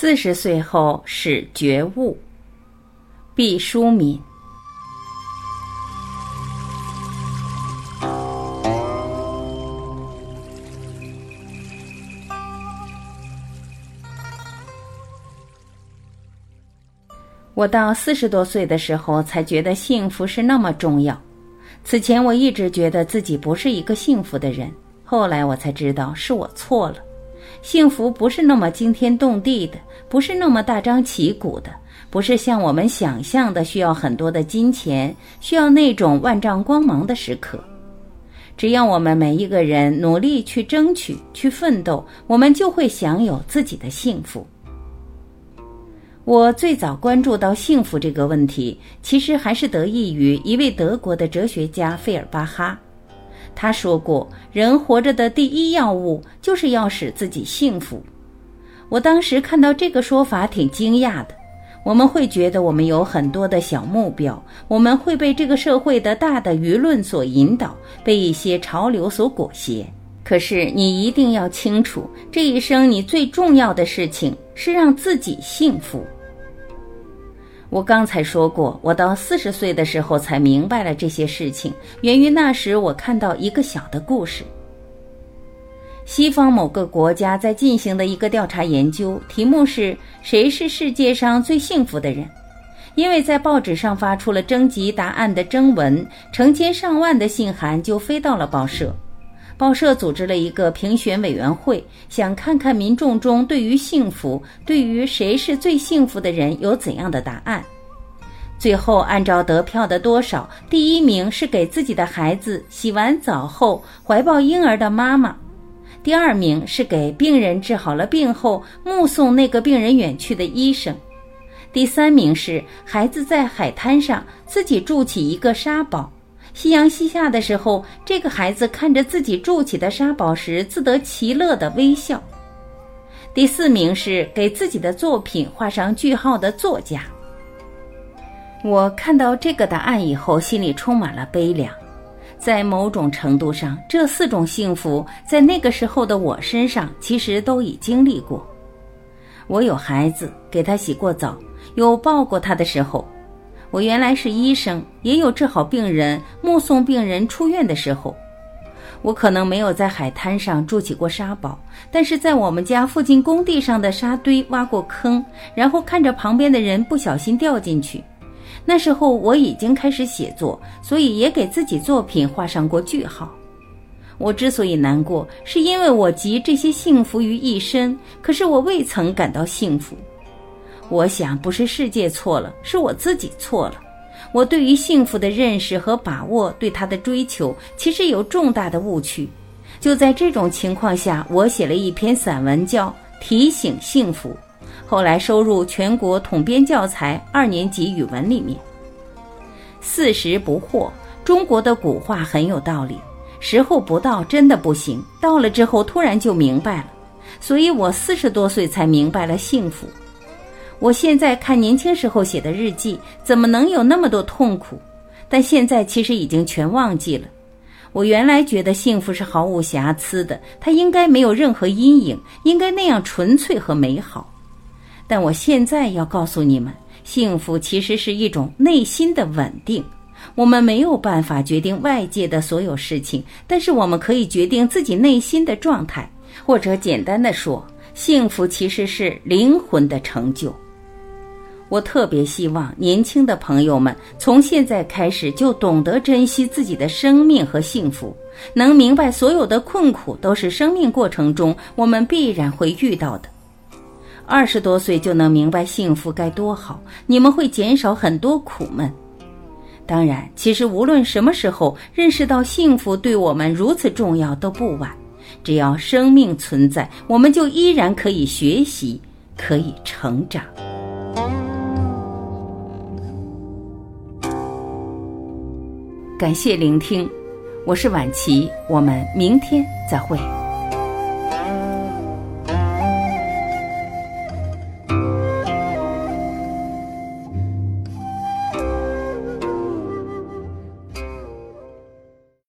四十岁后是觉悟。毕淑敏。我到四十多岁的时候，才觉得幸福是那么重要。此前我一直觉得自己不是一个幸福的人，后来我才知道是我错了。幸福不是那么惊天动地的，不是那么大张旗鼓的，不是像我们想象的需要很多的金钱，需要那种万丈光芒的时刻。只要我们每一个人努力去争取、去奋斗，我们就会享有自己的幸福。我最早关注到幸福这个问题，其实还是得益于一位德国的哲学家费尔巴哈。他说过：“人活着的第一要务就是要使自己幸福。”我当时看到这个说法挺惊讶的。我们会觉得我们有很多的小目标，我们会被这个社会的大的舆论所引导，被一些潮流所裹挟。可是你一定要清楚，这一生你最重要的事情是让自己幸福。我刚才说过，我到四十岁的时候才明白了这些事情，源于那时我看到一个小的故事。西方某个国家在进行的一个调查研究，题目是谁是世界上最幸福的人？因为在报纸上发出了征集答案的征文，成千上万的信函就飞到了报社。报社组织了一个评选委员会，想看看民众中对于幸福、对于谁是最幸福的人有怎样的答案。最后按照得票的多少，第一名是给自己的孩子洗完澡后怀抱婴儿的妈妈，第二名是给病人治好了病后目送那个病人远去的医生，第三名是孩子在海滩上自己筑起一个沙堡。夕阳西下的时候，这个孩子看着自己筑起的沙堡时，自得其乐的微笑。第四名是给自己的作品画上句号的作家。我看到这个答案以后，心里充满了悲凉。在某种程度上，这四种幸福在那个时候的我身上，其实都已经历过。我有孩子，给他洗过澡，有抱过他的时候。我原来是医生，也有治好病人、目送病人出院的时候。我可能没有在海滩上筑起过沙堡，但是在我们家附近工地上的沙堆挖过坑，然后看着旁边的人不小心掉进去。那时候我已经开始写作，所以也给自己作品画上过句号。我之所以难过，是因为我集这些幸福于一身，可是我未曾感到幸福。我想，不是世界错了，是我自己错了。我对于幸福的认识和把握，对他的追求，其实有重大的误区。就在这种情况下，我写了一篇散文，叫《提醒幸福》，后来收入全国统编教材二年级语文里面。四十不惑，中国的古话很有道理。时候不到，真的不行；到了之后，突然就明白了。所以我四十多岁才明白了幸福。我现在看年轻时候写的日记，怎么能有那么多痛苦？但现在其实已经全忘记了。我原来觉得幸福是毫无瑕疵的，它应该没有任何阴影，应该那样纯粹和美好。但我现在要告诉你们，幸福其实是一种内心的稳定。我们没有办法决定外界的所有事情，但是我们可以决定自己内心的状态，或者简单的说，幸福其实是灵魂的成就。我特别希望年轻的朋友们从现在开始就懂得珍惜自己的生命和幸福，能明白所有的困苦都是生命过程中我们必然会遇到的。二十多岁就能明白幸福该多好，你们会减少很多苦闷。当然，其实无论什么时候认识到幸福对我们如此重要都不晚。只要生命存在，我们就依然可以学习，可以成长。感谢聆听，我是晚琪，我们明天再会。